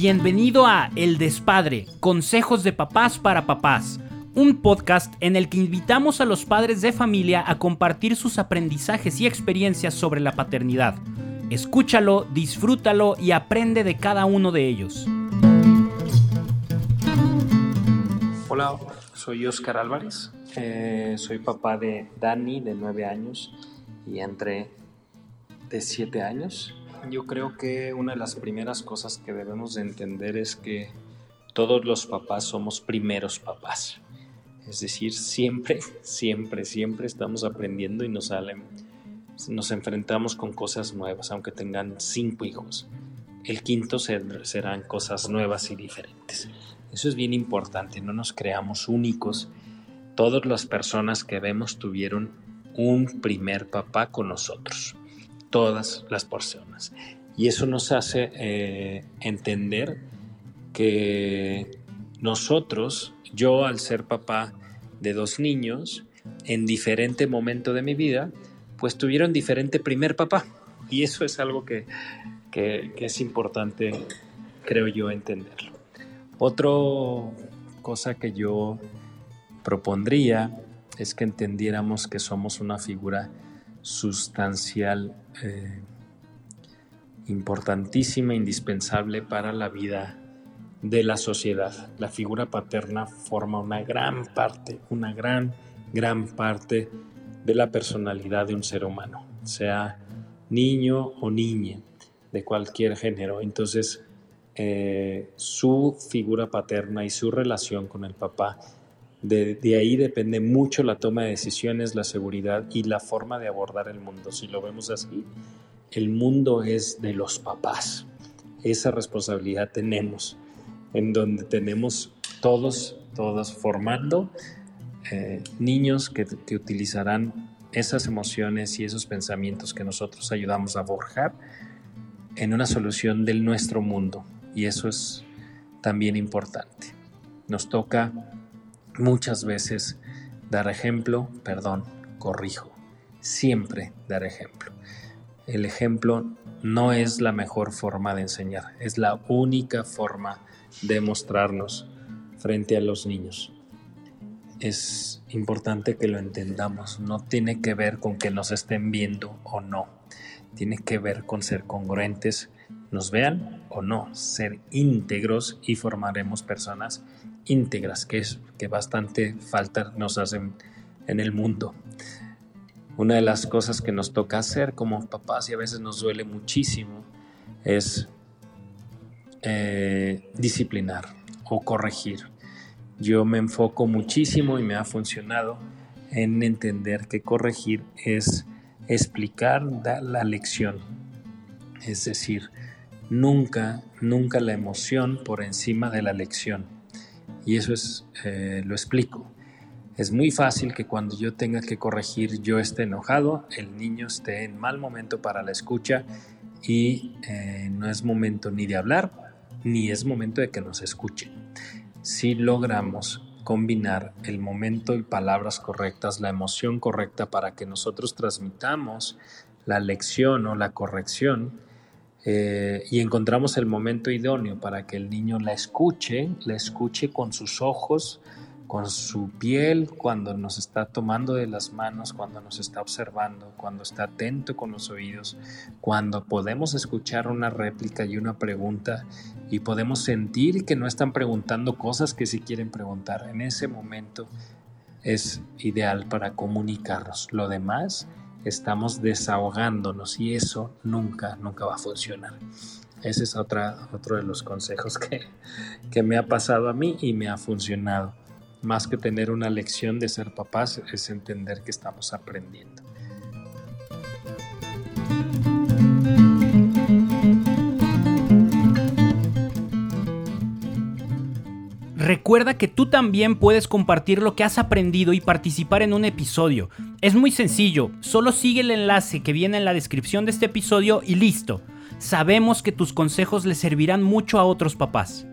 Bienvenido a El Despadre, Consejos de Papás para Papás, un podcast en el que invitamos a los padres de familia a compartir sus aprendizajes y experiencias sobre la paternidad. Escúchalo, disfrútalo y aprende de cada uno de ellos. Hola, soy Oscar Álvarez, eh, soy papá de Dani de 9 años y André de 7 años. Yo creo que una de las primeras cosas que debemos de entender es que todos los papás somos primeros papás. Es decir, siempre, siempre, siempre estamos aprendiendo y nos salen, nos enfrentamos con cosas nuevas, aunque tengan cinco hijos. El quinto serán cosas nuevas y diferentes. Eso es bien importante, no nos creamos únicos. Todas las personas que vemos tuvieron un primer papá con nosotros todas las personas. Y eso nos hace eh, entender que nosotros, yo al ser papá de dos niños, en diferente momento de mi vida, pues tuvieron diferente primer papá. Y eso es algo que, que, que es importante, creo yo, entenderlo. Otra cosa que yo propondría es que entendiéramos que somos una figura sustancial eh, importantísima, indispensable para la vida de la sociedad. La figura paterna forma una gran parte, una gran, gran parte de la personalidad de un ser humano, sea niño o niña, de cualquier género. Entonces, eh, su figura paterna y su relación con el papá de, ahí depende mucho la toma de decisiones, la seguridad y la forma de abordar el mundo. Si lo vemos así, el mundo es de los papás. Esa responsabilidad tenemos, en donde tenemos todos, todos formando eh, niños que, que utilizarán esas emociones y esos pensamientos que nosotros ayudamos a forjar en una solución del nuestro mundo. Y eso es también importante. Nos toca muchas veces dar ejemplo, perdón, corrijo, siempre dar ejemplo. El ejemplo no es la mejor forma de enseñar, es la única forma de mostrarnos frente a los niños. Es importante que lo entendamos, no tiene que ver con que nos estén viendo o no, tiene que ver con ser congruentes, nos vean o no, ser íntegros y formaremos personas íntegras, que es que bastante falta nos hacen en el mundo. Una de las cosas que nos toca hacer como papás y a veces nos duele muchísimo es eh, disciplinar o corregir. Yo me enfoco muchísimo y me ha funcionado en entender que corregir es explicar la lección. Es decir, nunca, nunca la emoción por encima de la lección y eso es, eh, lo explico. Es muy fácil que cuando yo tenga que corregir yo esté enojado, el niño esté en mal momento para la escucha y eh, no es momento ni de hablar ni es momento de que nos escuchen. Si logramos combinar el momento y palabras correctas, la emoción correcta para que nosotros transmitamos la lección o la corrección, eh, y encontramos el momento idóneo para que el niño la escuche, la escuche con sus ojos, con su piel, cuando nos está tomando de las manos, cuando nos está observando, cuando está atento con los oídos, cuando podemos escuchar una réplica y una pregunta y podemos sentir que no están preguntando cosas que sí quieren preguntar. En ese momento es ideal para comunicarnos. Lo demás estamos desahogándonos y eso nunca, nunca va a funcionar. Ese es otro de los consejos que, que me ha pasado a mí y me ha funcionado. Más que tener una lección de ser papás, es entender que estamos aprendiendo. Recuerda que tú también puedes compartir lo que has aprendido y participar en un episodio. Es muy sencillo, solo sigue el enlace que viene en la descripción de este episodio y listo. Sabemos que tus consejos le servirán mucho a otros papás.